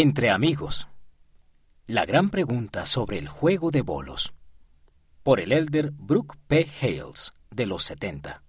Entre amigos. La gran pregunta sobre el juego de bolos. Por el elder Brooke P. Hales, de los 70.